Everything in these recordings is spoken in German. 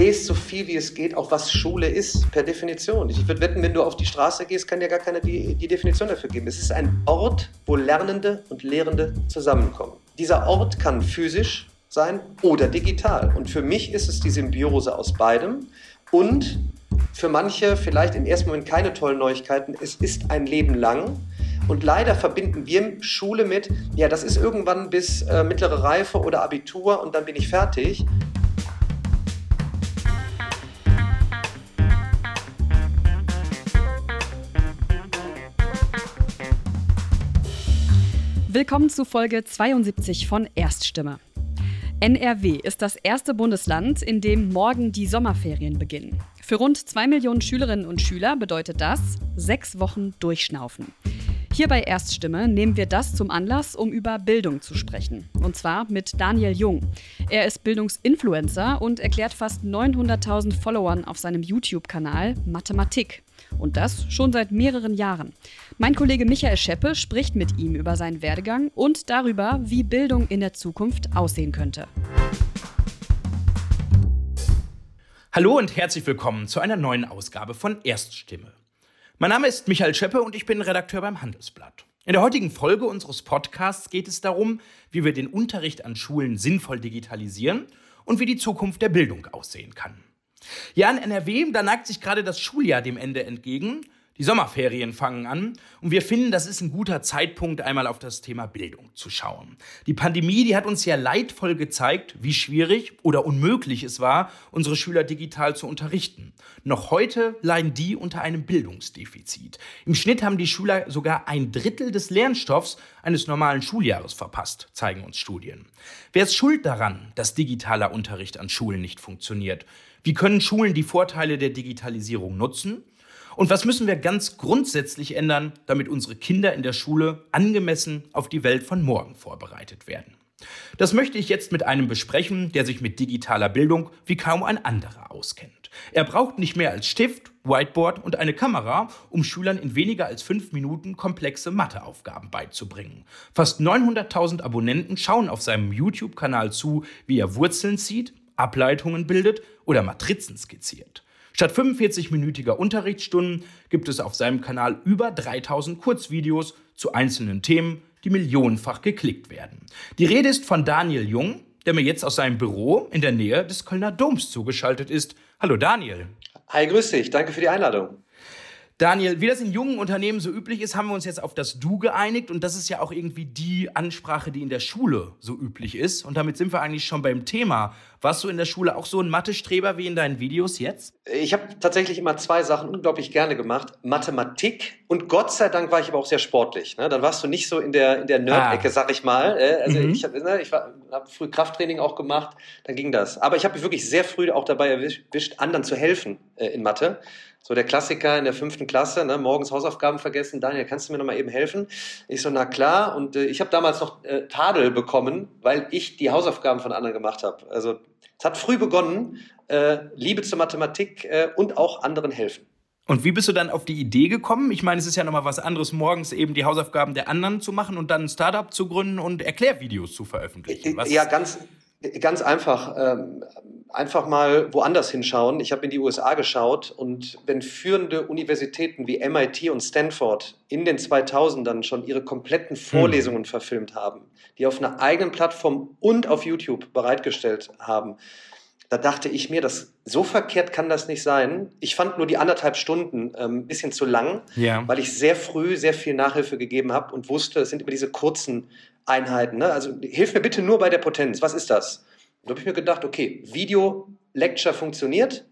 lest so viel wie es geht, auch was Schule ist, per Definition. Ich würde wetten, wenn du auf die Straße gehst, kann dir gar keiner die, die Definition dafür geben. Es ist ein Ort, wo Lernende und Lehrende zusammenkommen. Dieser Ort kann physisch sein oder digital. Und für mich ist es die Symbiose aus beidem. Und für manche vielleicht im ersten Moment keine tollen Neuigkeiten. Es ist ein Leben lang. Und leider verbinden wir Schule mit, ja, das ist irgendwann bis äh, mittlere Reife oder Abitur und dann bin ich fertig. Willkommen zu Folge 72 von Erststimme. NRW ist das erste Bundesland, in dem morgen die Sommerferien beginnen. Für rund zwei Millionen Schülerinnen und Schüler bedeutet das sechs Wochen Durchschnaufen. Hier bei Erststimme nehmen wir das zum Anlass, um über Bildung zu sprechen. Und zwar mit Daniel Jung. Er ist Bildungsinfluencer und erklärt fast 900.000 Followern auf seinem YouTube-Kanal Mathematik. Und das schon seit mehreren Jahren. Mein Kollege Michael Scheppe spricht mit ihm über seinen Werdegang und darüber, wie Bildung in der Zukunft aussehen könnte. Hallo und herzlich willkommen zu einer neuen Ausgabe von Erststimme. Mein Name ist Michael Scheppe und ich bin Redakteur beim Handelsblatt. In der heutigen Folge unseres Podcasts geht es darum, wie wir den Unterricht an Schulen sinnvoll digitalisieren und wie die Zukunft der Bildung aussehen kann. Ja, in NRW, da neigt sich gerade das Schuljahr dem Ende entgegen. Die Sommerferien fangen an und wir finden, das ist ein guter Zeitpunkt, einmal auf das Thema Bildung zu schauen. Die Pandemie, die hat uns ja leidvoll gezeigt, wie schwierig oder unmöglich es war, unsere Schüler digital zu unterrichten. Noch heute leiden die unter einem Bildungsdefizit. Im Schnitt haben die Schüler sogar ein Drittel des Lernstoffs eines normalen Schuljahres verpasst, zeigen uns Studien. Wer ist schuld daran, dass digitaler Unterricht an Schulen nicht funktioniert? Wie können Schulen die Vorteile der Digitalisierung nutzen? Und was müssen wir ganz grundsätzlich ändern, damit unsere Kinder in der Schule angemessen auf die Welt von morgen vorbereitet werden? Das möchte ich jetzt mit einem besprechen, der sich mit digitaler Bildung wie kaum ein anderer auskennt. Er braucht nicht mehr als Stift, Whiteboard und eine Kamera, um Schülern in weniger als fünf Minuten komplexe Matheaufgaben beizubringen. Fast 900.000 Abonnenten schauen auf seinem YouTube-Kanal zu, wie er Wurzeln zieht, Ableitungen bildet oder Matrizen skizziert. Statt 45-minütiger Unterrichtsstunden gibt es auf seinem Kanal über 3000 Kurzvideos zu einzelnen Themen, die millionenfach geklickt werden. Die Rede ist von Daniel Jung, der mir jetzt aus seinem Büro in der Nähe des Kölner Doms zugeschaltet ist. Hallo Daniel. Hi, grüß dich. Danke für die Einladung. Daniel, wie das in jungen Unternehmen so üblich ist, haben wir uns jetzt auf das Du geeinigt und das ist ja auch irgendwie die Ansprache, die in der Schule so üblich ist. Und damit sind wir eigentlich schon beim Thema. Warst du in der Schule auch so ein Mathestreber wie in deinen Videos jetzt? Ich habe tatsächlich immer zwei Sachen unglaublich gerne gemacht. Mathematik und Gott sei Dank war ich aber auch sehr sportlich. Ne? Dann warst du nicht so in der, in der Nerd-Ecke, ah. sag ich mal. Äh, also mhm. ich habe ne, hab früh Krafttraining auch gemacht, dann ging das. Aber ich habe mich wirklich sehr früh auch dabei erwischt, anderen zu helfen äh, in Mathe. So der Klassiker in der fünften Klasse, ne, morgens Hausaufgaben vergessen. Daniel, kannst du mir noch mal eben helfen? Ich so, na klar. Und äh, ich habe damals noch äh, Tadel bekommen, weil ich die Hausaufgaben von anderen gemacht habe. Also es hat früh begonnen, äh, Liebe zur Mathematik äh, und auch anderen helfen. Und wie bist du dann auf die Idee gekommen? Ich meine, es ist ja nochmal was anderes, morgens eben die Hausaufgaben der anderen zu machen und dann ein Startup zu gründen und Erklärvideos zu veröffentlichen. Was ja, ganz, ganz einfach. Ähm, einfach mal woanders hinschauen. Ich habe in die USA geschaut und wenn führende Universitäten wie MIT und Stanford in den 2000ern schon ihre kompletten hm. Vorlesungen hm. verfilmt haben, die auf einer eigenen Plattform und auf YouTube bereitgestellt haben, da dachte ich mir, dass so verkehrt kann das nicht sein. Ich fand nur die anderthalb Stunden ähm, ein bisschen zu lang, ja. weil ich sehr früh sehr viel Nachhilfe gegeben habe und wusste, es sind immer diese kurzen Einheiten. Ne? Also hilf mir bitte nur bei der Potenz. Was ist das? Da habe ich mir gedacht, okay, Video-Lecture funktioniert.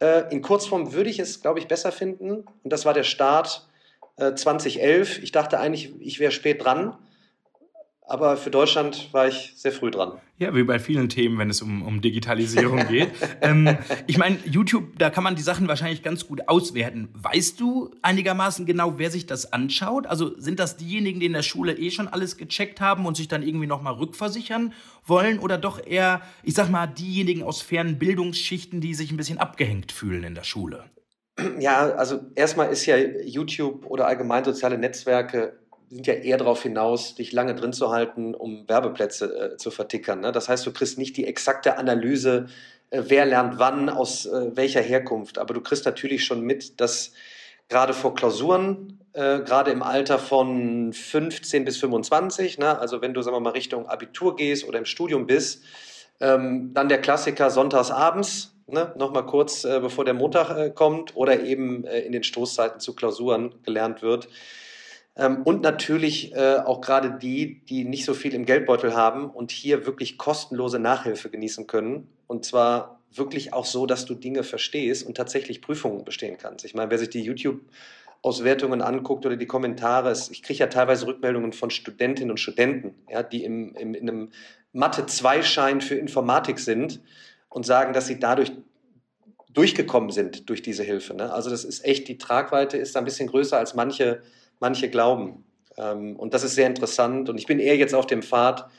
Äh, in Kurzform würde ich es, glaube ich, besser finden. Und das war der Start äh, 2011. Ich dachte eigentlich, ich wäre spät dran. Aber für Deutschland war ich sehr früh dran. Ja, wie bei vielen Themen, wenn es um, um Digitalisierung geht. ähm, ich meine, YouTube, da kann man die Sachen wahrscheinlich ganz gut auswerten. Weißt du einigermaßen genau, wer sich das anschaut? Also sind das diejenigen, die in der Schule eh schon alles gecheckt haben und sich dann irgendwie nochmal rückversichern wollen? Oder doch eher, ich sag mal, diejenigen aus fernen Bildungsschichten, die sich ein bisschen abgehängt fühlen in der Schule? Ja, also erstmal ist ja YouTube oder allgemein soziale Netzwerke sind ja eher darauf hinaus, dich lange drin zu halten, um Werbeplätze äh, zu vertickern. Ne? Das heißt, du kriegst nicht die exakte Analyse, äh, wer lernt wann, aus äh, welcher Herkunft. Aber du kriegst natürlich schon mit, dass gerade vor Klausuren, äh, gerade im Alter von 15 bis 25, ne? also wenn du, sagen wir mal, Richtung Abitur gehst oder im Studium bist, ähm, dann der Klassiker sonntags abends, ne? nochmal kurz äh, bevor der Montag äh, kommt oder eben äh, in den Stoßzeiten zu Klausuren gelernt wird. Ähm, und natürlich äh, auch gerade die, die nicht so viel im Geldbeutel haben und hier wirklich kostenlose Nachhilfe genießen können. Und zwar wirklich auch so, dass du Dinge verstehst und tatsächlich Prüfungen bestehen kannst. Ich meine, wer sich die YouTube Auswertungen anguckt oder die Kommentare, ich kriege ja teilweise Rückmeldungen von Studentinnen und Studenten, ja, die im, im, in einem Mathe-2-Schein für Informatik sind und sagen, dass sie dadurch durchgekommen sind durch diese Hilfe. Ne? Also das ist echt, die Tragweite ist ein bisschen größer als manche manche glauben. Ähm, und das ist sehr interessant. Und ich bin eher jetzt auf dem Pfad,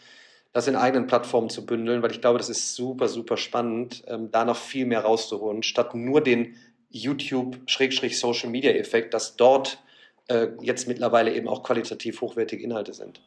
das in eigenen Plattformen zu bündeln, weil ich glaube, das ist super, super spannend, ähm, da noch viel mehr rauszuholen, statt nur den YouTube-Social-Media-Effekt, dass dort äh, jetzt mittlerweile eben auch qualitativ hochwertige Inhalte sind.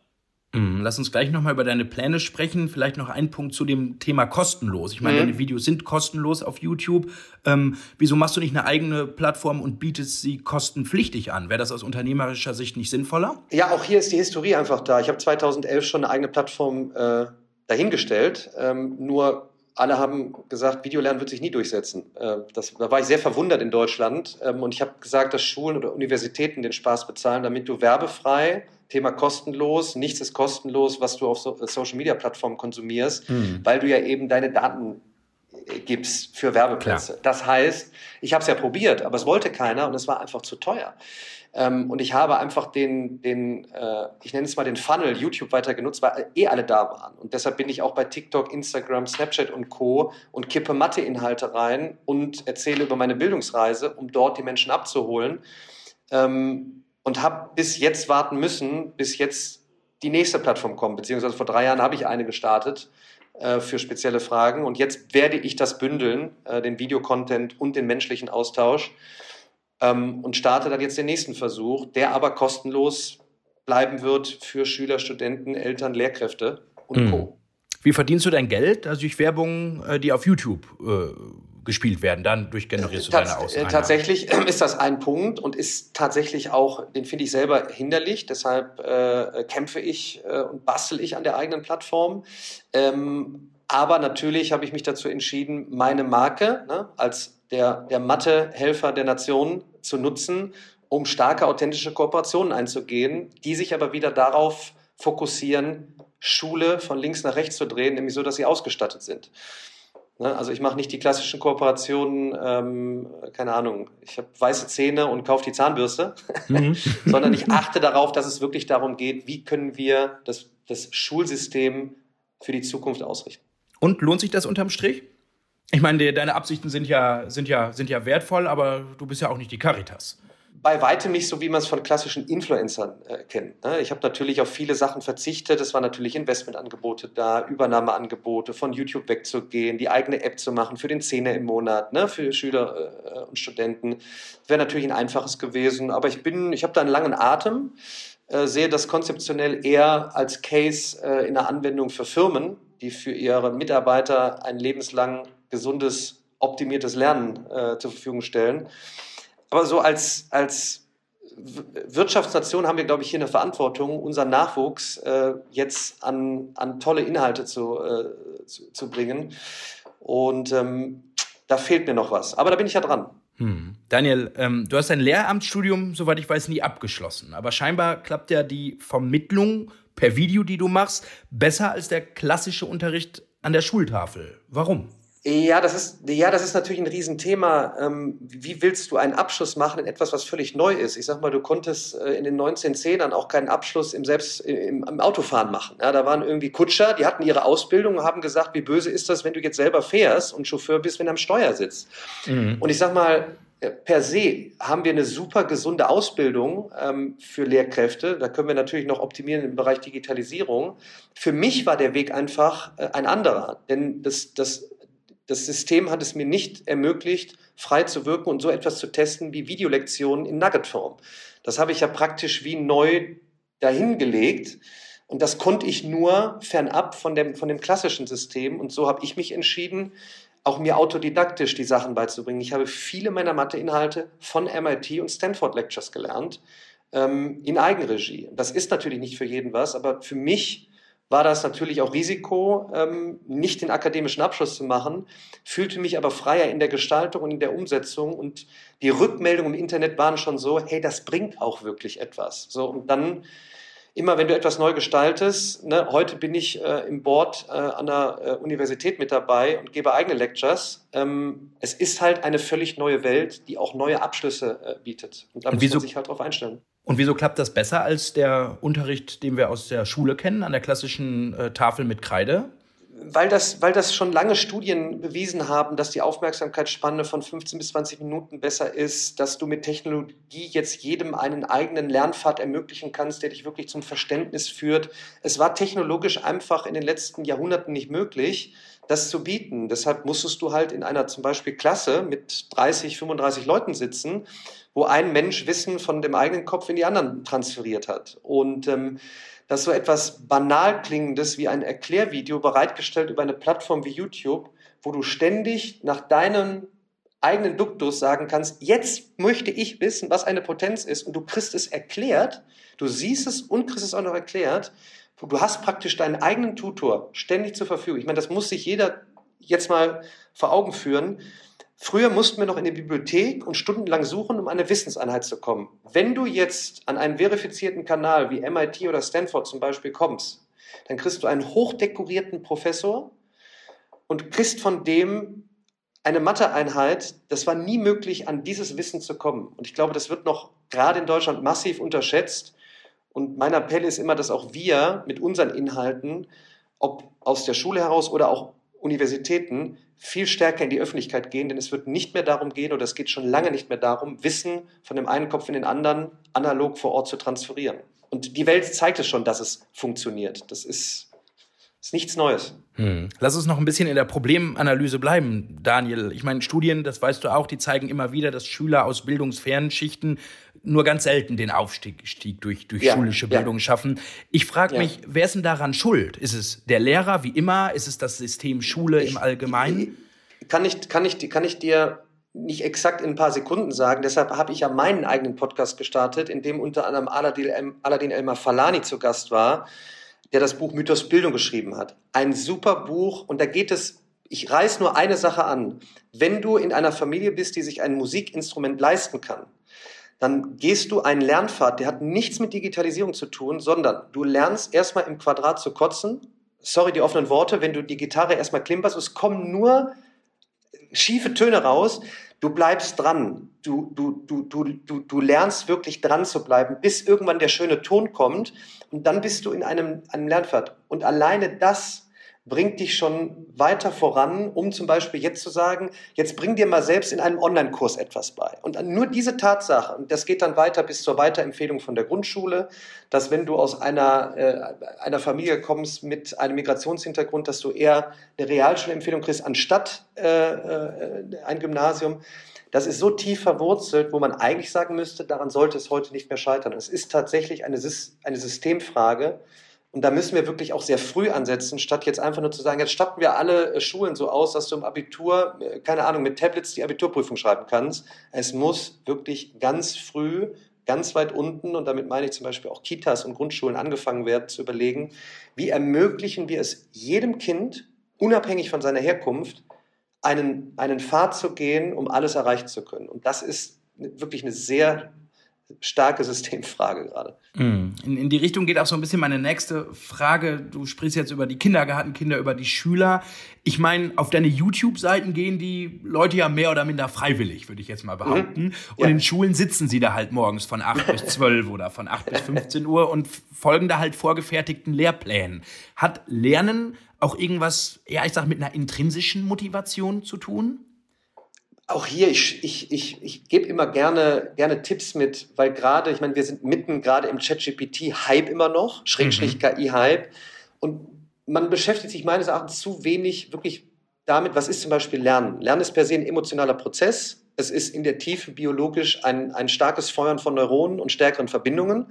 Mhm, lass uns gleich nochmal über deine Pläne sprechen. Vielleicht noch ein Punkt zu dem Thema kostenlos. Ich meine, mhm. deine Videos sind kostenlos auf YouTube. Ähm, wieso machst du nicht eine eigene Plattform und bietest sie kostenpflichtig an? Wäre das aus unternehmerischer Sicht nicht sinnvoller? Ja, auch hier ist die Historie einfach da. Ich habe 2011 schon eine eigene Plattform äh, dahingestellt. Ähm, nur alle haben gesagt, Videolernen wird sich nie durchsetzen. Äh, das, da war ich sehr verwundert in Deutschland. Ähm, und ich habe gesagt, dass Schulen oder Universitäten den Spaß bezahlen, damit du werbefrei Thema kostenlos, nichts ist kostenlos, was du auf so äh, Social Media Plattformen konsumierst, mhm. weil du ja eben deine Daten äh, gibst für Werbeplätze. Klar. Das heißt, ich habe es ja probiert, aber es wollte keiner und es war einfach zu teuer. Ähm, und ich habe einfach den, den äh, ich nenne es mal den Funnel YouTube weiter genutzt, weil eh alle da waren. Und deshalb bin ich auch bei TikTok, Instagram, Snapchat und Co. und kippe Mathe-Inhalte rein und erzähle über meine Bildungsreise, um dort die Menschen abzuholen. Ähm, und habe bis jetzt warten müssen, bis jetzt die nächste Plattform kommt. Beziehungsweise vor drei Jahren habe ich eine gestartet äh, für spezielle Fragen und jetzt werde ich das bündeln, äh, den Videocontent und den menschlichen Austausch ähm, und starte dann jetzt den nächsten Versuch, der aber kostenlos bleiben wird für Schüler, Studenten, Eltern, Lehrkräfte und mhm. Co. Wie verdienst du dein Geld? Also durch Werbung, äh, die auf YouTube äh, gespielt werden. Dann durchgenerierst du Tats deine. Äh, tatsächlich ist das ein Punkt und ist tatsächlich auch, den finde ich selber hinderlich. Deshalb äh, kämpfe ich äh, und bastel ich an der eigenen Plattform. Ähm, aber natürlich habe ich mich dazu entschieden, meine Marke ne, als der, der Mathe-Helfer der Nation zu nutzen, um starke, authentische Kooperationen einzugehen, die sich aber wieder darauf fokussieren, Schule von links nach rechts zu drehen, nämlich so, dass sie ausgestattet sind. Ne? Also ich mache nicht die klassischen Kooperationen, ähm, keine Ahnung, ich habe weiße Zähne und kaufe die Zahnbürste, mhm. sondern ich achte darauf, dass es wirklich darum geht, wie können wir das, das Schulsystem für die Zukunft ausrichten. Und lohnt sich das unterm Strich? Ich meine, deine Absichten sind ja, sind, ja, sind ja wertvoll, aber du bist ja auch nicht die Caritas bei weitem nicht so, wie man es von klassischen Influencern äh, kennt. Ne? Ich habe natürlich auf viele Sachen verzichtet. Es waren natürlich Investmentangebote da, Übernahmeangebote, von YouTube wegzugehen, die eigene App zu machen für den Zehner im Monat, ne? für Schüler äh, und Studenten. Wäre natürlich ein einfaches gewesen, aber ich bin, ich habe da einen langen Atem, äh, sehe das konzeptionell eher als Case äh, in der Anwendung für Firmen, die für ihre Mitarbeiter ein lebenslang gesundes, optimiertes Lernen äh, zur Verfügung stellen aber so als, als Wirtschaftsnation haben wir, glaube ich, hier eine Verantwortung, unseren Nachwuchs äh, jetzt an, an tolle Inhalte zu, äh, zu, zu, bringen. Und ähm, da fehlt mir noch was. Aber da bin ich ja dran. Hm. Daniel, ähm, du hast dein Lehramtsstudium, soweit ich weiß, nie abgeschlossen. Aber scheinbar klappt ja die Vermittlung per Video, die du machst, besser als der klassische Unterricht an der Schultafel. Warum? Ja, das ist, ja, das ist natürlich ein Riesenthema. Ähm, wie willst du einen Abschluss machen in etwas, was völlig neu ist? Ich sag mal, du konntest äh, in den 1910ern auch keinen Abschluss im Selbst, im, im Autofahren machen. Ja, da waren irgendwie Kutscher, die hatten ihre Ausbildung und haben gesagt, wie böse ist das, wenn du jetzt selber fährst und Chauffeur bist, wenn du am Steuer sitzt. Mhm. Und ich sag mal, äh, per se haben wir eine super gesunde Ausbildung ähm, für Lehrkräfte. Da können wir natürlich noch optimieren im Bereich Digitalisierung. Für mich war der Weg einfach äh, ein anderer, denn das, das das System hat es mir nicht ermöglicht, frei zu wirken und so etwas zu testen wie Videolektionen in Nugget-Form. Das habe ich ja praktisch wie neu dahingelegt. Und das konnte ich nur fernab von dem, von dem klassischen System. Und so habe ich mich entschieden, auch mir autodidaktisch die Sachen beizubringen. Ich habe viele meiner Matheinhalte von MIT und Stanford Lectures gelernt, ähm, in Eigenregie. Das ist natürlich nicht für jeden was, aber für mich war das natürlich auch Risiko, ähm, nicht den akademischen Abschluss zu machen, fühlte mich aber freier in der Gestaltung und in der Umsetzung und die Rückmeldungen im Internet waren schon so, hey, das bringt auch wirklich etwas. So, und dann immer, wenn du etwas neu gestaltest, ne, heute bin ich äh, im Board äh, an der äh, Universität mit dabei und gebe eigene Lectures. Ähm, es ist halt eine völlig neue Welt, die auch neue Abschlüsse äh, bietet. Und da und muss man sich halt drauf einstellen. Und wieso klappt das besser als der Unterricht, den wir aus der Schule kennen, an der klassischen äh, Tafel mit Kreide? Weil das, weil das schon lange Studien bewiesen haben, dass die Aufmerksamkeitsspanne von 15 bis 20 Minuten besser ist, dass du mit Technologie jetzt jedem einen eigenen Lernpfad ermöglichen kannst, der dich wirklich zum Verständnis führt. Es war technologisch einfach in den letzten Jahrhunderten nicht möglich, das zu bieten. Deshalb musstest du halt in einer zum Beispiel Klasse mit 30, 35 Leuten sitzen wo ein Mensch Wissen von dem eigenen Kopf in die anderen transferiert hat. Und ähm, dass so etwas banal klingendes wie ein Erklärvideo bereitgestellt über eine Plattform wie YouTube, wo du ständig nach deinem eigenen Duktus sagen kannst, jetzt möchte ich wissen, was eine Potenz ist und du kriegst es erklärt, du siehst es und kriegst es auch noch erklärt. Du hast praktisch deinen eigenen Tutor ständig zur Verfügung. Ich meine, das muss sich jeder jetzt mal vor Augen führen. Früher mussten wir noch in die Bibliothek und stundenlang suchen, um eine Wissenseinheit zu kommen. Wenn du jetzt an einen verifizierten Kanal wie MIT oder Stanford zum Beispiel kommst, dann kriegst du einen hochdekorierten Professor und kriegst von dem eine Matheeinheit. Das war nie möglich, an dieses Wissen zu kommen. Und ich glaube, das wird noch gerade in Deutschland massiv unterschätzt. Und mein Appell ist immer, dass auch wir mit unseren Inhalten, ob aus der Schule heraus oder auch Universitäten viel stärker in die Öffentlichkeit gehen, denn es wird nicht mehr darum gehen, oder es geht schon lange nicht mehr darum, Wissen von dem einen Kopf in den anderen analog vor Ort zu transferieren. Und die Welt zeigt es schon, dass es funktioniert. Das ist, ist nichts Neues. Hm. Lass uns noch ein bisschen in der Problemanalyse bleiben, Daniel. Ich meine, Studien, das weißt du auch, die zeigen immer wieder, dass Schüler aus bildungsfernen Schichten nur ganz selten den Aufstieg durch, durch ja, schulische Bildung ja. schaffen. Ich frage ja. mich, wer ist denn daran schuld? Ist es der Lehrer wie immer? Ist es das System Schule ich, im Allgemeinen? Kann ich, kann, ich, kann ich dir nicht exakt in ein paar Sekunden sagen. Deshalb habe ich ja meinen eigenen Podcast gestartet, in dem unter anderem Aladin Elmar Falani zu Gast war, der das Buch Mythos Bildung geschrieben hat. Ein super Buch und da geht es ich reiß nur eine Sache an. Wenn du in einer Familie bist, die sich ein Musikinstrument leisten kann, dann gehst du einen Lernpfad, der hat nichts mit Digitalisierung zu tun, sondern du lernst erstmal im Quadrat zu kotzen. Sorry, die offenen Worte, wenn du die Gitarre erstmal klimperst, es kommen nur schiefe Töne raus. Du bleibst dran. Du, du, du, du, du, du lernst wirklich dran zu bleiben, bis irgendwann der schöne Ton kommt. Und dann bist du in einem, einem Lernpfad. Und alleine das bringt dich schon weiter voran, um zum Beispiel jetzt zu sagen, jetzt bring dir mal selbst in einem Online-Kurs etwas bei. Und nur diese Tatsache, und das geht dann weiter bis zur Weiterempfehlung von der Grundschule, dass wenn du aus einer, äh, einer Familie kommst mit einem Migrationshintergrund, dass du eher eine Realschulempfehlung kriegst, anstatt äh, äh, ein Gymnasium. Das ist so tief verwurzelt, wo man eigentlich sagen müsste, daran sollte es heute nicht mehr scheitern. Es ist tatsächlich eine, eine Systemfrage, und da müssen wir wirklich auch sehr früh ansetzen, statt jetzt einfach nur zu sagen, jetzt statten wir alle äh, Schulen so aus, dass du im Abitur, äh, keine Ahnung, mit Tablets die Abiturprüfung schreiben kannst. Es muss wirklich ganz früh, ganz weit unten, und damit meine ich zum Beispiel auch Kitas und Grundschulen, angefangen werden zu überlegen, wie ermöglichen wir es jedem Kind, unabhängig von seiner Herkunft, einen, einen Pfad zu gehen, um alles erreichen zu können. Und das ist wirklich eine sehr starke Systemfrage gerade. Mm. In, in, die Richtung geht auch so ein bisschen meine nächste Frage. Du sprichst jetzt über die Kindergartenkinder, über die Schüler. Ich meine, auf deine YouTube-Seiten gehen die Leute ja mehr oder minder freiwillig, würde ich jetzt mal behaupten. Mhm. Und ja. in Schulen sitzen sie da halt morgens von 8 bis 12 oder von 8 bis 15 Uhr und folgen da halt vorgefertigten Lehrplänen. Hat Lernen auch irgendwas, ja, ich sag, mit einer intrinsischen Motivation zu tun? Auch hier, ich, ich, ich, ich gebe immer gerne, gerne Tipps mit, weil gerade, ich meine, wir sind mitten gerade im ChatGPT-Hype immer noch, Schrägstrich mhm. KI-Hype. Und man beschäftigt sich meines Erachtens zu wenig wirklich damit, was ist zum Beispiel Lernen. Lernen ist per se ein emotionaler Prozess. Es ist in der Tiefe biologisch ein, ein starkes Feuern von Neuronen und stärkeren Verbindungen.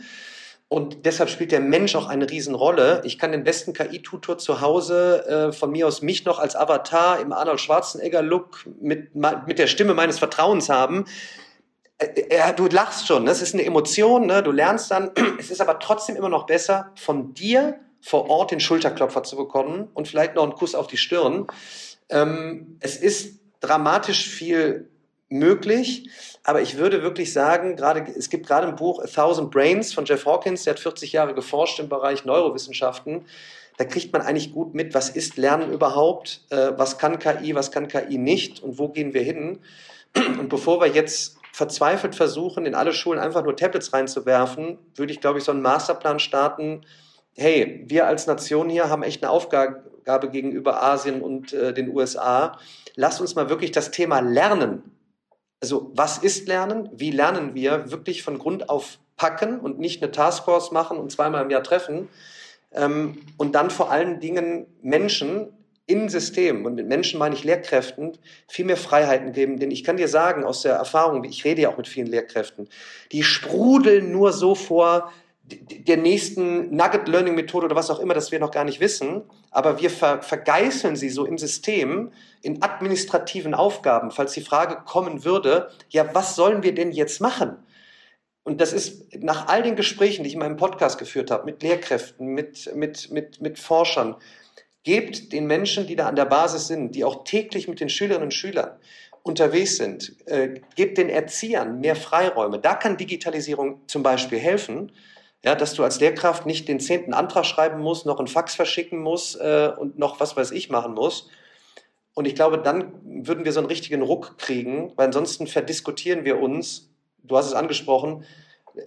Und deshalb spielt der Mensch auch eine Riesenrolle. Ich kann den besten KI-Tutor zu Hause äh, von mir aus mich noch als Avatar im Arnold Schwarzenegger-Look mit, mit der Stimme meines Vertrauens haben. Äh, äh, du lachst schon, ne? das ist eine Emotion, ne? du lernst dann. Es ist aber trotzdem immer noch besser, von dir vor Ort den Schulterklopfer zu bekommen und vielleicht noch einen Kuss auf die Stirn. Ähm, es ist dramatisch viel möglich. Aber ich würde wirklich sagen, gerade, es gibt gerade ein Buch A Thousand Brains von Jeff Hawkins, der hat 40 Jahre geforscht im Bereich Neurowissenschaften. Da kriegt man eigentlich gut mit, was ist Lernen überhaupt, äh, was kann KI, was kann KI nicht und wo gehen wir hin. Und bevor wir jetzt verzweifelt versuchen, in alle Schulen einfach nur Tablets reinzuwerfen, würde ich, glaube ich, so einen Masterplan starten. Hey, wir als Nation hier haben echt eine Aufgabe gegenüber Asien und äh, den USA. Lasst uns mal wirklich das Thema Lernen also was ist Lernen? Wie lernen wir wirklich von Grund auf packen und nicht eine Taskforce machen und zweimal im Jahr treffen? Ähm, und dann vor allen Dingen Menschen in Systemen, und mit Menschen meine ich Lehrkräften, viel mehr Freiheiten geben. Denn ich kann dir sagen, aus der Erfahrung, ich rede ja auch mit vielen Lehrkräften, die sprudeln nur so vor der nächsten Nugget Learning Methode oder was auch immer, das wir noch gar nicht wissen, aber wir ver vergeißeln sie so im System, in administrativen Aufgaben, falls die Frage kommen würde, ja, was sollen wir denn jetzt machen? Und das ist nach all den Gesprächen, die ich in meinem Podcast geführt habe, mit Lehrkräften, mit, mit, mit, mit Forschern, gebt den Menschen, die da an der Basis sind, die auch täglich mit den Schülerinnen und Schülern unterwegs sind, äh, gebt den Erziehern mehr Freiräume. Da kann Digitalisierung zum Beispiel helfen ja, dass du als Lehrkraft nicht den zehnten Antrag schreiben musst, noch einen Fax verschicken musst äh, und noch was weiß ich machen musst. Und ich glaube, dann würden wir so einen richtigen Ruck kriegen, weil ansonsten verdiskutieren wir uns. Du hast es angesprochen.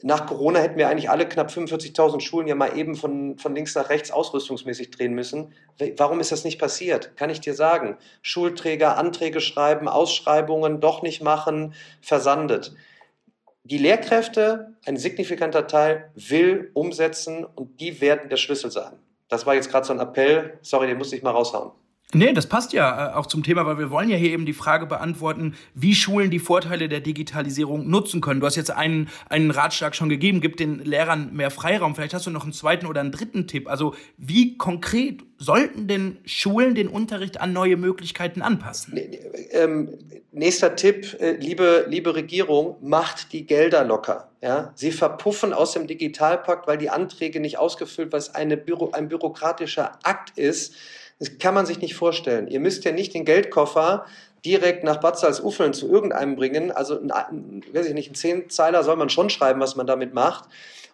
Nach Corona hätten wir eigentlich alle knapp 45.000 Schulen ja mal eben von, von links nach rechts ausrüstungsmäßig drehen müssen. Warum ist das nicht passiert? Kann ich dir sagen. Schulträger Anträge schreiben, Ausschreibungen doch nicht machen, versandet die Lehrkräfte, ein signifikanter Teil, will umsetzen und die werden der Schlüssel sein. Das war jetzt gerade so ein Appell. Sorry, den musste ich mal raushauen. Nee, das passt ja äh, auch zum Thema, weil wir wollen ja hier eben die Frage beantworten, wie Schulen die Vorteile der Digitalisierung nutzen können. Du hast jetzt einen, einen Ratschlag schon gegeben, gib den Lehrern mehr Freiraum. Vielleicht hast du noch einen zweiten oder einen dritten Tipp. Also wie konkret sollten denn Schulen den Unterricht an neue Möglichkeiten anpassen? Ähm, nächster Tipp, äh, liebe, liebe Regierung, macht die Gelder locker. Ja? Sie verpuffen aus dem Digitalpakt, weil die Anträge nicht ausgefüllt, was eine Büro, ein bürokratischer Akt ist das kann man sich nicht vorstellen. Ihr müsst ja nicht den Geldkoffer direkt nach Bad Salzuflen zu irgendeinem bringen. Also, weiß ich nicht, ein Zehnzeiler soll man schon schreiben, was man damit macht.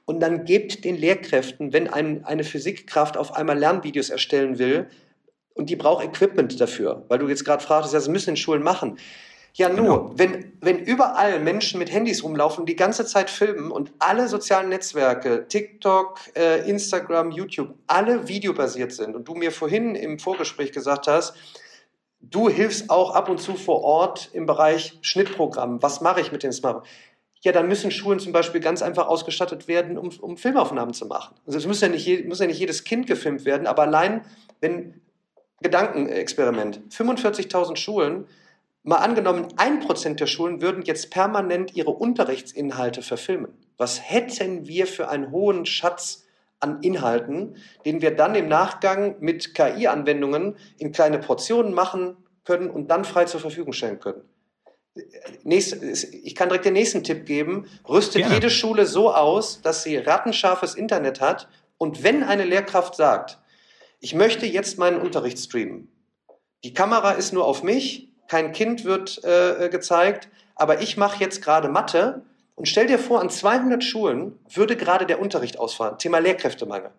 Und dann gebt den Lehrkräften, wenn ein, eine Physikkraft auf einmal Lernvideos erstellen will, und die braucht Equipment dafür, weil du jetzt gerade fragtest, das müssen in Schulen machen. Ja, nur, genau. wenn, wenn überall Menschen mit Handys rumlaufen, die ganze Zeit filmen und alle sozialen Netzwerke, TikTok, äh, Instagram, YouTube, alle videobasiert sind und du mir vorhin im Vorgespräch gesagt hast, du hilfst auch ab und zu vor Ort im Bereich Schnittprogramm. Was mache ich mit den Smartphones? Ja, dann müssen Schulen zum Beispiel ganz einfach ausgestattet werden, um, um Filmaufnahmen zu machen. Also es muss ja, nicht, muss ja nicht jedes Kind gefilmt werden, aber allein, wenn Gedankenexperiment, 45.000 Schulen Mal angenommen, ein Prozent der Schulen würden jetzt permanent ihre Unterrichtsinhalte verfilmen. Was hätten wir für einen hohen Schatz an Inhalten, den wir dann im Nachgang mit KI-Anwendungen in kleine Portionen machen können und dann frei zur Verfügung stellen können? ich kann direkt den nächsten Tipp geben. Rüstet Gerne. jede Schule so aus, dass sie rattenscharfes Internet hat. Und wenn eine Lehrkraft sagt, ich möchte jetzt meinen Unterricht streamen, die Kamera ist nur auf mich, kein Kind wird äh, gezeigt, aber ich mache jetzt gerade Mathe und stell dir vor, an 200 Schulen würde gerade der Unterricht ausfallen, Thema Lehrkräftemangel.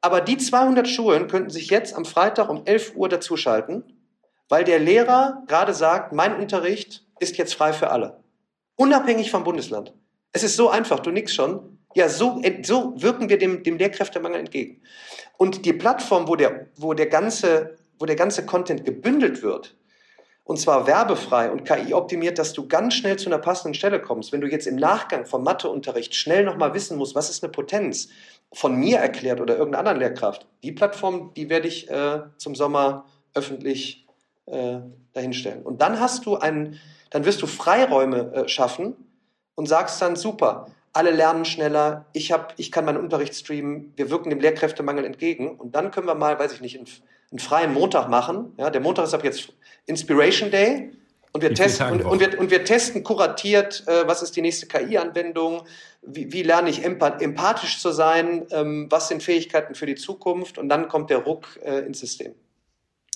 Aber die 200 Schulen könnten sich jetzt am Freitag um 11 Uhr dazuschalten, weil der Lehrer gerade sagt, mein Unterricht ist jetzt frei für alle. Unabhängig vom Bundesland. Es ist so einfach, du nix schon. Ja, so, so wirken wir dem, dem Lehrkräftemangel entgegen. Und die Plattform, wo der, wo der, ganze, wo der ganze Content gebündelt wird, und zwar werbefrei und KI optimiert, dass du ganz schnell zu einer passenden Stelle kommst. Wenn du jetzt im Nachgang vom Matheunterricht schnell nochmal wissen musst, was ist eine Potenz, von mir erklärt oder irgendeiner anderen Lehrkraft, die Plattform, die werde ich äh, zum Sommer öffentlich äh, dahinstellen. Und dann hast du einen, dann wirst du Freiräume äh, schaffen und sagst dann, super, alle lernen schneller, ich, hab, ich kann meinen Unterricht streamen, wir wirken dem Lehrkräftemangel entgegen und dann können wir mal, weiß ich nicht, einen, einen freien Montag machen. Ja, der Montag ist ab jetzt Inspiration Day. Und wir, testen, und, und, wir, und wir testen kuratiert, äh, was ist die nächste KI-Anwendung, wie, wie, lerne ich empathisch zu sein, ähm, was sind Fähigkeiten für die Zukunft? Und dann kommt der Ruck äh, ins System.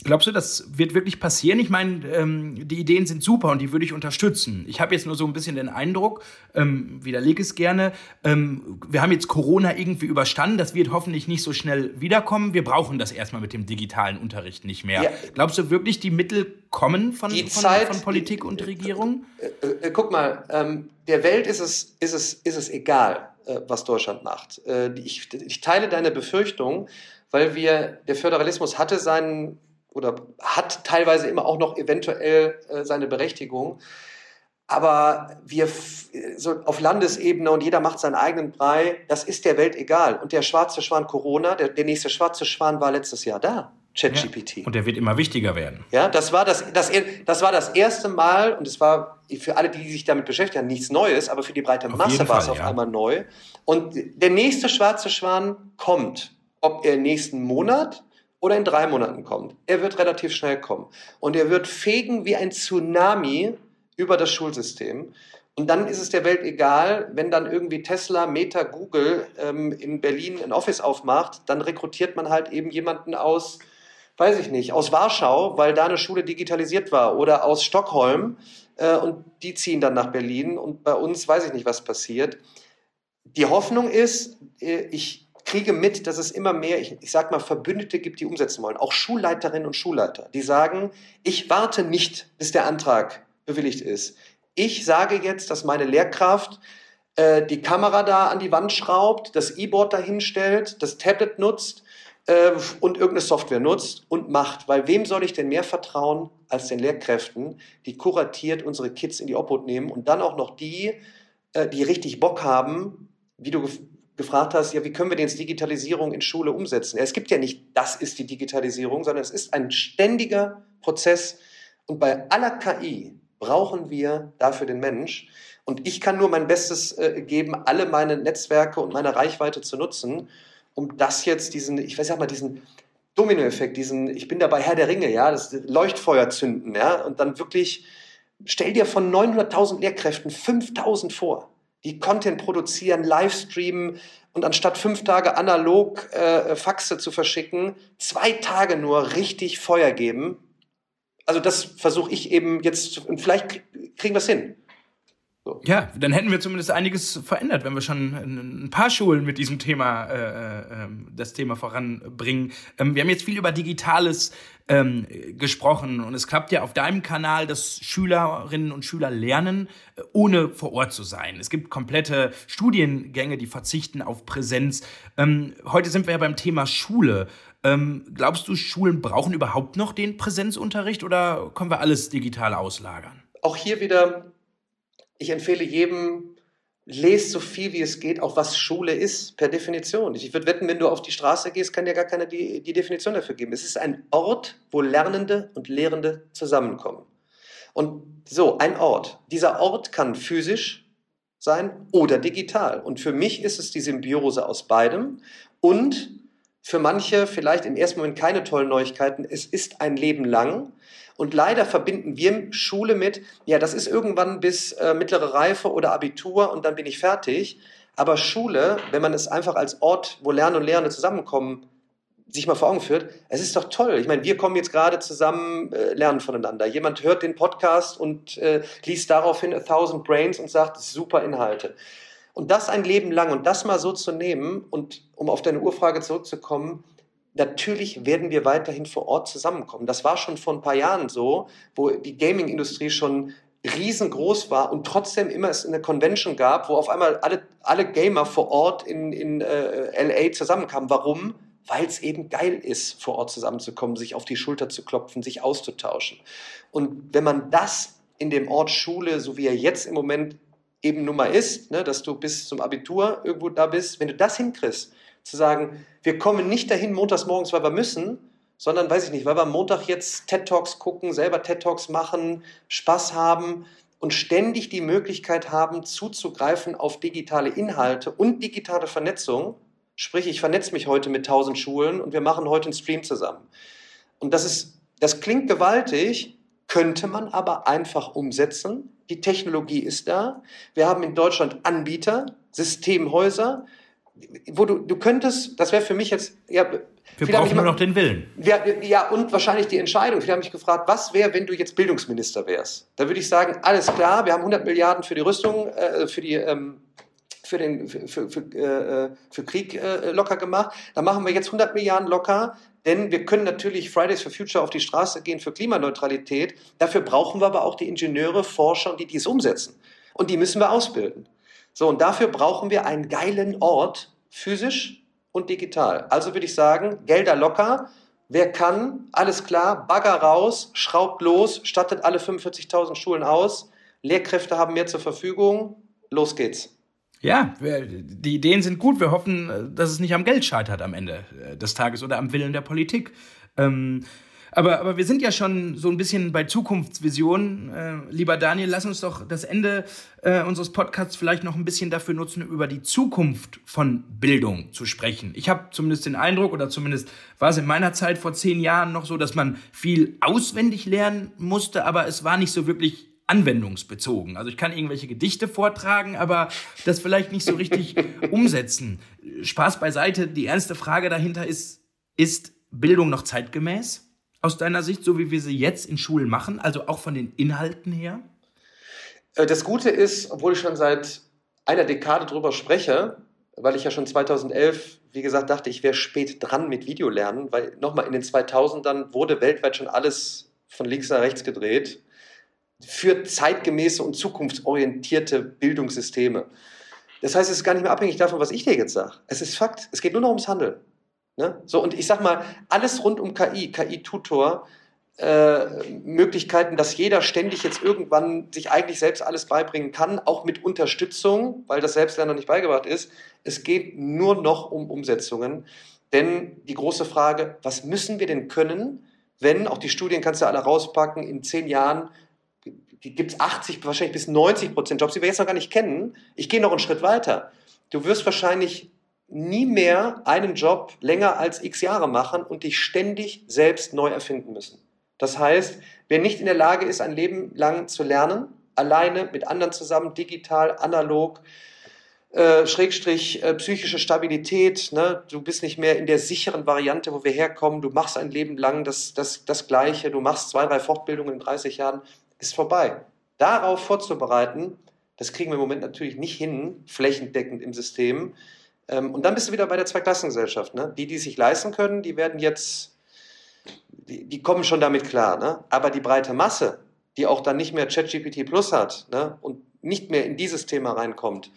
Glaubst du, das wird wirklich passieren? Ich meine, ähm, die Ideen sind super und die würde ich unterstützen. Ich habe jetzt nur so ein bisschen den Eindruck, ähm, widerlege es gerne, ähm, wir haben jetzt Corona irgendwie überstanden, das wird hoffentlich nicht so schnell wiederkommen. Wir brauchen das erstmal mit dem digitalen Unterricht nicht mehr. Ja. Glaubst du wirklich, die Mittel kommen von, von, Zeit, von Politik und Regierung? Äh, äh, äh, guck mal, ähm, der Welt ist es, ist es, ist es egal, äh, was Deutschland macht. Äh, ich, ich teile deine Befürchtung, weil wir, der Föderalismus hatte seinen oder hat teilweise immer auch noch eventuell äh, seine Berechtigung. Aber wir so auf Landesebene und jeder macht seinen eigenen Brei, das ist der Welt egal. Und der schwarze Schwan Corona, der, der nächste schwarze Schwan war letztes Jahr da. ChatGPT. Ja, und der wird immer wichtiger werden. Ja, das war das, das, das war das erste Mal, und es war für alle, die sich damit beschäftigen, nichts Neues, aber für die breite Masse war es auf ja. einmal neu. Und der nächste schwarze Schwan kommt. Ob er nächsten Monat oder in drei Monaten kommt. Er wird relativ schnell kommen. Und er wird fegen wie ein Tsunami über das Schulsystem. Und dann ist es der Welt egal, wenn dann irgendwie Tesla, Meta, Google ähm, in Berlin ein Office aufmacht, dann rekrutiert man halt eben jemanden aus, weiß ich nicht, aus Warschau, weil da eine Schule digitalisiert war oder aus Stockholm äh, und die ziehen dann nach Berlin und bei uns weiß ich nicht, was passiert. Die Hoffnung ist, äh, ich kriege mit, dass es immer mehr, ich, ich sage mal, Verbündete gibt, die umsetzen wollen. Auch Schulleiterinnen und Schulleiter, die sagen, ich warte nicht, bis der Antrag bewilligt ist. Ich sage jetzt, dass meine Lehrkraft äh, die Kamera da an die Wand schraubt, das E-Board dahinstellt, das Tablet nutzt äh, und irgendeine Software nutzt und macht. Weil wem soll ich denn mehr vertrauen als den Lehrkräften, die kuratiert unsere Kids in die Obhut nehmen und dann auch noch die, äh, die richtig Bock haben, wie du gefragt hast, ja, wie können wir denn Digitalisierung in Schule umsetzen? Es gibt ja nicht, das ist die Digitalisierung, sondern es ist ein ständiger Prozess. Und bei aller KI brauchen wir dafür den Mensch. Und ich kann nur mein Bestes äh, geben, alle meine Netzwerke und meine Reichweite zu nutzen, um das jetzt, diesen, ich weiß ja mal, diesen Dominoeffekt, diesen, ich bin dabei Herr der Ringe, ja, das Leuchtfeuer zünden, ja, und dann wirklich, stell dir von 900.000 Lehrkräften 5.000 vor die Content produzieren, Livestreamen und anstatt fünf Tage analog äh, Faxe zu verschicken, zwei Tage nur richtig Feuer geben. Also das versuche ich eben jetzt, und vielleicht kriegen wir es hin. So. Ja, dann hätten wir zumindest einiges verändert, wenn wir schon ein paar Schulen mit diesem Thema äh, äh, das Thema voranbringen. Ähm, wir haben jetzt viel über Digitales ähm, gesprochen und es klappt ja auf deinem Kanal, dass Schülerinnen und Schüler lernen, äh, ohne vor Ort zu sein. Es gibt komplette Studiengänge, die verzichten auf Präsenz. Ähm, heute sind wir ja beim Thema Schule. Ähm, glaubst du, Schulen brauchen überhaupt noch den Präsenzunterricht oder können wir alles digital auslagern? Auch hier wieder ich empfehle jedem, lest so viel wie es geht, auch was Schule ist, per Definition. Ich würde wetten, wenn du auf die Straße gehst, kann dir gar keiner die, die Definition dafür geben. Es ist ein Ort, wo Lernende und Lehrende zusammenkommen. Und so, ein Ort. Dieser Ort kann physisch sein oder digital. Und für mich ist es die Symbiose aus beidem. Und für manche vielleicht im ersten Moment keine tollen Neuigkeiten. Es ist ein Leben lang. Und leider verbinden wir Schule mit, ja, das ist irgendwann bis äh, mittlere Reife oder Abitur und dann bin ich fertig. Aber Schule, wenn man es einfach als Ort, wo Lernen und Lehrende zusammenkommen, sich mal vor Augen führt, es ist doch toll. Ich meine, wir kommen jetzt gerade zusammen, äh, lernen voneinander. Jemand hört den Podcast und äh, liest daraufhin A Thousand Brains und sagt, super Inhalte. Und das ein Leben lang und das mal so zu nehmen und um auf deine Urfrage zurückzukommen, natürlich werden wir weiterhin vor Ort zusammenkommen. Das war schon vor ein paar Jahren so, wo die Gaming-Industrie schon riesengroß war und trotzdem immer es eine Convention gab, wo auf einmal alle, alle Gamer vor Ort in, in äh, LA zusammenkamen. Warum? Weil es eben geil ist, vor Ort zusammenzukommen, sich auf die Schulter zu klopfen, sich auszutauschen. Und wenn man das in dem Ort Schule, so wie er jetzt im Moment eben nun mal ist, ne, dass du bis zum Abitur irgendwo da bist, wenn du das hinkriegst, zu sagen, wir kommen nicht dahin montags morgens, weil wir müssen, sondern, weiß ich nicht, weil wir am Montag jetzt TED Talks gucken, selber TED Talks machen, Spaß haben und ständig die Möglichkeit haben, zuzugreifen auf digitale Inhalte und digitale Vernetzung. Sprich, ich vernetze mich heute mit 1000 Schulen und wir machen heute einen Stream zusammen. Und das ist, das klingt gewaltig, könnte man aber einfach umsetzen. Die Technologie ist da. Wir haben in Deutschland Anbieter, Systemhäuser, wo du, du könntest, das wäre für mich jetzt, ja, wir brauchen nur noch den Willen. Ja, ja, und wahrscheinlich die Entscheidung. Viele haben mich gefragt, was wäre, wenn du jetzt Bildungsminister wärst? Da würde ich sagen, alles klar, wir haben 100 Milliarden für die Rüstung, äh, für die ähm, für, den, für, für, für, äh, für Krieg äh, locker gemacht. Da machen wir jetzt 100 Milliarden locker, denn wir können natürlich Fridays for Future auf die Straße gehen für Klimaneutralität. Dafür brauchen wir aber auch die Ingenieure, Forscher die, die es umsetzen. Und die müssen wir ausbilden. So, und dafür brauchen wir einen geilen Ort, physisch und digital. Also würde ich sagen, Gelder locker. Wer kann, alles klar, Bagger raus, schraubt los, stattet alle 45.000 Schulen aus. Lehrkräfte haben mehr zur Verfügung. Los geht's. Ja, die Ideen sind gut. Wir hoffen, dass es nicht am Geld scheitert am Ende äh, des Tages oder am Willen der Politik. Ähm, aber, aber wir sind ja schon so ein bisschen bei Zukunftsvisionen. Äh, lieber Daniel, lass uns doch das Ende äh, unseres Podcasts vielleicht noch ein bisschen dafür nutzen, über die Zukunft von Bildung zu sprechen. Ich habe zumindest den Eindruck, oder zumindest war es in meiner Zeit vor zehn Jahren noch so, dass man viel auswendig lernen musste, aber es war nicht so wirklich anwendungsbezogen. Also ich kann irgendwelche Gedichte vortragen, aber das vielleicht nicht so richtig umsetzen. Spaß beiseite, die ernste Frage dahinter ist, ist Bildung noch zeitgemäß? Aus deiner Sicht, so wie wir sie jetzt in Schulen machen, also auch von den Inhalten her? Äh, das Gute ist, obwohl ich schon seit einer Dekade drüber spreche, weil ich ja schon 2011, wie gesagt, dachte, ich wäre spät dran mit Videolernen, weil nochmal in den 2000ern wurde weltweit schon alles von links nach rechts gedreht für zeitgemäße und zukunftsorientierte Bildungssysteme. Das heißt, es ist gar nicht mehr abhängig davon, was ich dir jetzt sage. Es ist Fakt. Es geht nur noch ums Handeln. Ne? So, und ich sag mal, alles rund um KI, KI-Tutor, äh, Möglichkeiten, dass jeder ständig jetzt irgendwann sich eigentlich selbst alles beibringen kann, auch mit Unterstützung, weil das Selbstlernen noch nicht beigebracht ist. Es geht nur noch um Umsetzungen. Denn die große Frage, was müssen wir denn können, wenn, auch die Studien kannst du alle rauspacken, in zehn Jahren gibt es 80, wahrscheinlich bis 90 Prozent Jobs, die wir jetzt noch gar nicht kennen. Ich gehe noch einen Schritt weiter. Du wirst wahrscheinlich nie mehr einen Job länger als x Jahre machen und dich ständig selbst neu erfinden müssen. Das heißt, wer nicht in der Lage ist, ein Leben lang zu lernen, alleine mit anderen zusammen, digital, analog, äh, Schrägstrich äh, psychische Stabilität, ne? du bist nicht mehr in der sicheren Variante, wo wir herkommen, du machst ein Leben lang das, das, das Gleiche, du machst zwei, drei Fortbildungen in 30 Jahren, ist vorbei. Darauf vorzubereiten, das kriegen wir im Moment natürlich nicht hin, flächendeckend im System. Ähm, und dann bist du wieder bei der Zweiklassengesellschaft. Ne? Die, die sich leisten können, die werden jetzt, die, die kommen schon damit klar. Ne? Aber die breite Masse, die auch dann nicht mehr ChatGPT Plus hat ne? und nicht mehr in dieses Thema reinkommt,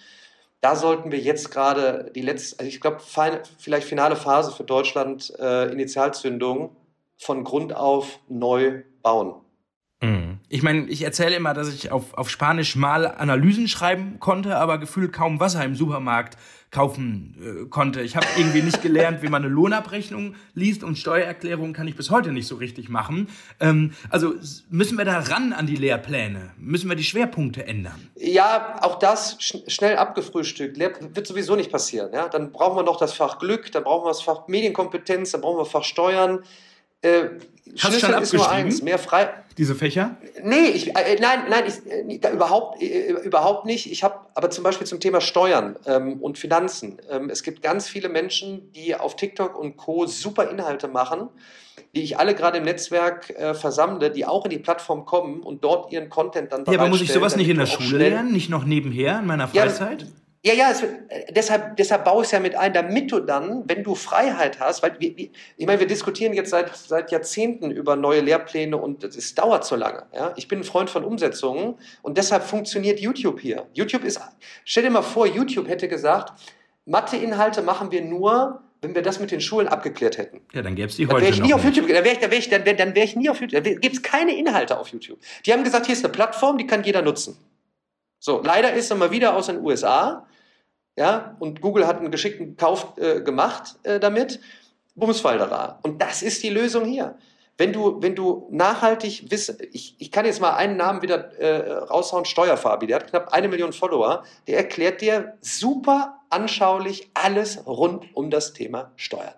da sollten wir jetzt gerade die letzte, also ich glaube, vielleicht finale Phase für Deutschland, äh, Initialzündung von Grund auf neu bauen. Mhm. Ich meine, ich erzähle immer, dass ich auf, auf Spanisch mal Analysen schreiben konnte, aber gefühlt kaum Wasser im Supermarkt kaufen äh, konnte. Ich habe irgendwie nicht gelernt, wie man eine Lohnabrechnung liest und Steuererklärungen kann ich bis heute nicht so richtig machen. Ähm, also müssen wir da ran an die Lehrpläne? Müssen wir die Schwerpunkte ändern? Ja, auch das sch schnell abgefrühstückt. Lehr wird sowieso nicht passieren. Ja? Dann brauchen wir noch das Fach Glück, dann brauchen wir das Fach Medienkompetenz, dann brauchen wir Fach Steuern. Äh, Hast du schon ist nur eins, mehr frei. Diese Fächer? Nee, ich, äh, nein, nein, ich, äh, überhaupt, äh, überhaupt nicht. Ich habe aber zum Beispiel zum Thema Steuern ähm, und Finanzen. Ähm, es gibt ganz viele Menschen, die auf TikTok und Co. super Inhalte machen, die ich alle gerade im Netzwerk äh, versammle, die auch in die Plattform kommen und dort ihren Content dann Ja, aber muss ich sowas nicht in der Schule lernen, nicht noch nebenher in meiner Freizeit? Ja, ja, ja, es, äh, deshalb, deshalb baue ich es ja mit ein, damit du dann, wenn du Freiheit hast, weil wir, ich meine, wir diskutieren jetzt seit, seit Jahrzehnten über neue Lehrpläne und es dauert so lange. Ja? Ich bin ein Freund von Umsetzungen und deshalb funktioniert YouTube hier. YouTube ist, stell dir mal vor, YouTube hätte gesagt, Matheinhalte machen wir nur, wenn wir das mit den Schulen abgeklärt hätten. Ja, dann gäbe es die heute dann ich nie auf YouTube, dann wäre ich, dann wär ich, dann wär, dann wär ich nie auf YouTube. Dann gibt es keine Inhalte auf YouTube. Die haben gesagt, hier ist eine Plattform, die kann jeder nutzen. So, leider ist er mal wieder aus den USA ja, und Google hat einen geschickten Kauf äh, gemacht äh, damit. Bumsfall da war. Und das ist die Lösung hier. wenn du, wenn du nachhaltig wissen, ich, ich kann jetzt mal einen Namen wieder äh, raushauen, Steuerfabi, der hat knapp eine Million Follower, der erklärt dir super anschaulich alles rund um das Thema Steuern.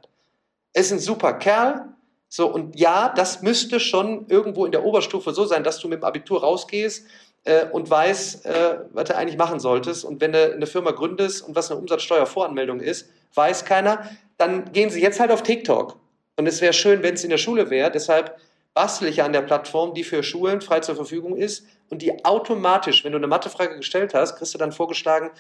Ist ein super Kerl, so, und ja, das müsste schon irgendwo in der Oberstufe so sein, dass du mit dem Abitur rausgehst äh, und weißt, äh, was du eigentlich machen solltest. Und wenn du eine Firma gründest und was eine Umsatzsteuervoranmeldung ist, weiß keiner, dann gehen sie jetzt halt auf TikTok und es wäre schön, wenn es in der Schule wäre. Deshalb bastel ich an der Plattform, die für Schulen frei zur Verfügung ist und die automatisch, wenn du eine Mathefrage gestellt hast, kriegst du dann vorgeschlagen,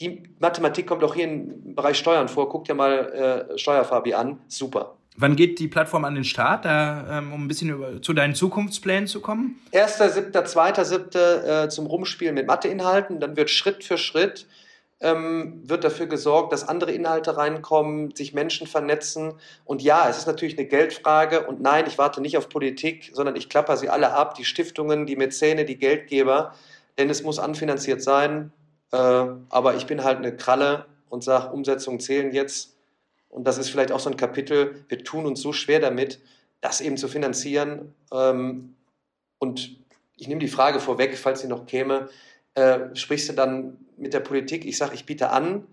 die Mathematik kommt auch hier im Bereich Steuern vor. Guck dir mal äh, Steuerfabi an. Super. Wann geht die Plattform an den Start, da, ähm, um ein bisschen über, zu deinen Zukunftsplänen zu kommen? 1.7., 2.7. Äh, zum Rumspielen mit Matheinhalten. Dann wird Schritt für Schritt ähm, wird dafür gesorgt, dass andere Inhalte reinkommen, sich Menschen vernetzen. Und ja, es ist natürlich eine Geldfrage. Und nein, ich warte nicht auf Politik, sondern ich klapper sie alle ab, die Stiftungen, die Mäzene, die Geldgeber. Denn es muss anfinanziert sein. Äh, aber ich bin halt eine Kralle und sage, Umsetzungen zählen jetzt. Und das ist vielleicht auch so ein Kapitel, wir tun uns so schwer damit, das eben zu finanzieren. Ähm, und ich nehme die Frage vorweg, falls sie noch käme, äh, sprichst du dann mit der Politik? Ich sage, ich biete an.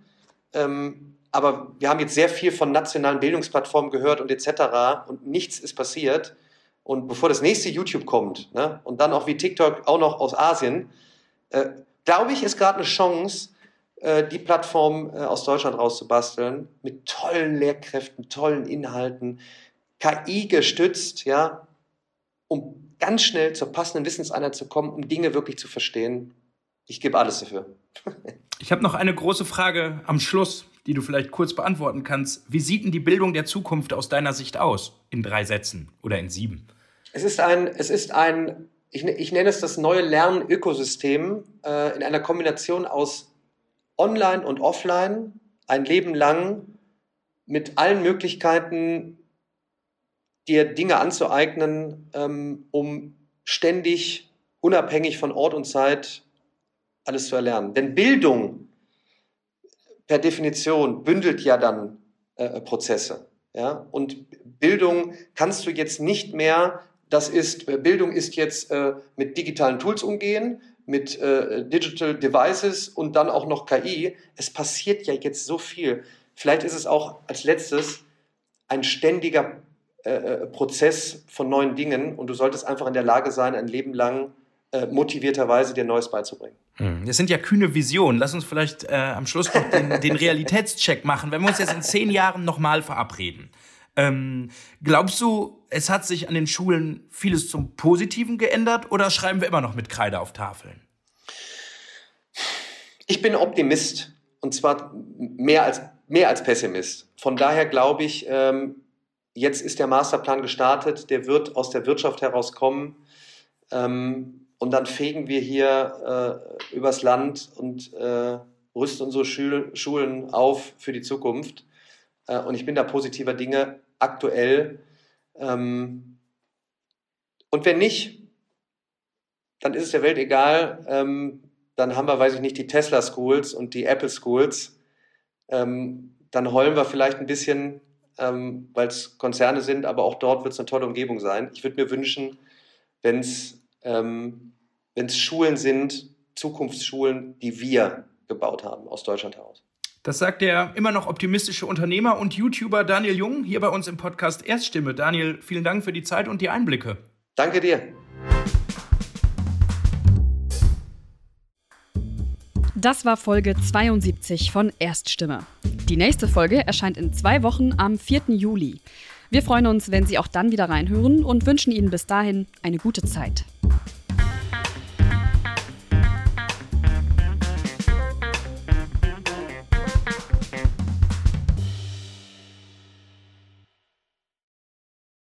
Ähm, aber wir haben jetzt sehr viel von nationalen Bildungsplattformen gehört und etc. und nichts ist passiert. Und bevor das nächste YouTube kommt ne, und dann auch wie TikTok auch noch aus Asien, äh, glaube ich, ist gerade eine Chance, die Plattform äh, aus Deutschland rauszubasteln mit tollen Lehrkräften, tollen Inhalten, KI gestützt, ja, um ganz schnell zur passenden Wissenseinheit zu kommen, um Dinge wirklich zu verstehen ich gebe alles dafür. ich habe noch eine große Frage am Schluss, die du vielleicht kurz beantworten kannst. Wie sieht denn die Bildung der Zukunft aus deiner Sicht aus? In drei Sätzen oder in sieben? Es ist ein, es ist ein ich, ich nenne es das neue Lernökosystem äh, in einer Kombination aus Online und Offline, ein Leben lang mit allen Möglichkeiten, dir Dinge anzueignen, ähm, um ständig unabhängig von Ort und Zeit alles zu erlernen. Denn Bildung per Definition bündelt ja dann äh, Prozesse. Ja? Und Bildung kannst du jetzt nicht mehr, das ist, Bildung ist jetzt äh, mit digitalen Tools umgehen, mit äh, Digital Devices und dann auch noch KI. Es passiert ja jetzt so viel. Vielleicht ist es auch als letztes ein ständiger äh, äh, Prozess von neuen Dingen und du solltest einfach in der Lage sein, ein Leben lang motivierterweise dir Neues beizubringen. Hm. Das sind ja kühne Visionen. Lass uns vielleicht äh, am Schluss noch den, den, Realitätscheck machen, wenn wir uns jetzt in zehn Jahren nochmal verabreden. Ähm, glaubst du, es hat sich an den Schulen vieles zum Positiven geändert oder schreiben wir immer noch mit Kreide auf Tafeln? Ich bin Optimist und zwar mehr als, mehr als Pessimist. Von daher glaube ich, ähm, jetzt ist der Masterplan gestartet, der wird aus der Wirtschaft herauskommen. Ähm, und dann fegen wir hier äh, übers Land und äh, rüsten unsere Schul Schulen auf für die Zukunft. Äh, und ich bin da positiver Dinge aktuell. Ähm, und wenn nicht, dann ist es der Welt egal. Ähm, dann haben wir, weiß ich nicht, die Tesla Schools und die Apple Schools. Ähm, dann heulen wir vielleicht ein bisschen, ähm, weil es Konzerne sind, aber auch dort wird es eine tolle Umgebung sein. Ich würde mir wünschen, wenn es ähm, wenn es Schulen sind, Zukunftsschulen, die wir gebaut haben aus Deutschland heraus. Das sagt der immer noch optimistische Unternehmer und YouTuber Daniel Jung hier bei uns im Podcast Erststimme. Daniel, vielen Dank für die Zeit und die Einblicke. Danke dir. Das war Folge 72 von Erststimme. Die nächste Folge erscheint in zwei Wochen am 4. Juli. Wir freuen uns, wenn Sie auch dann wieder reinhören und wünschen Ihnen bis dahin eine gute Zeit.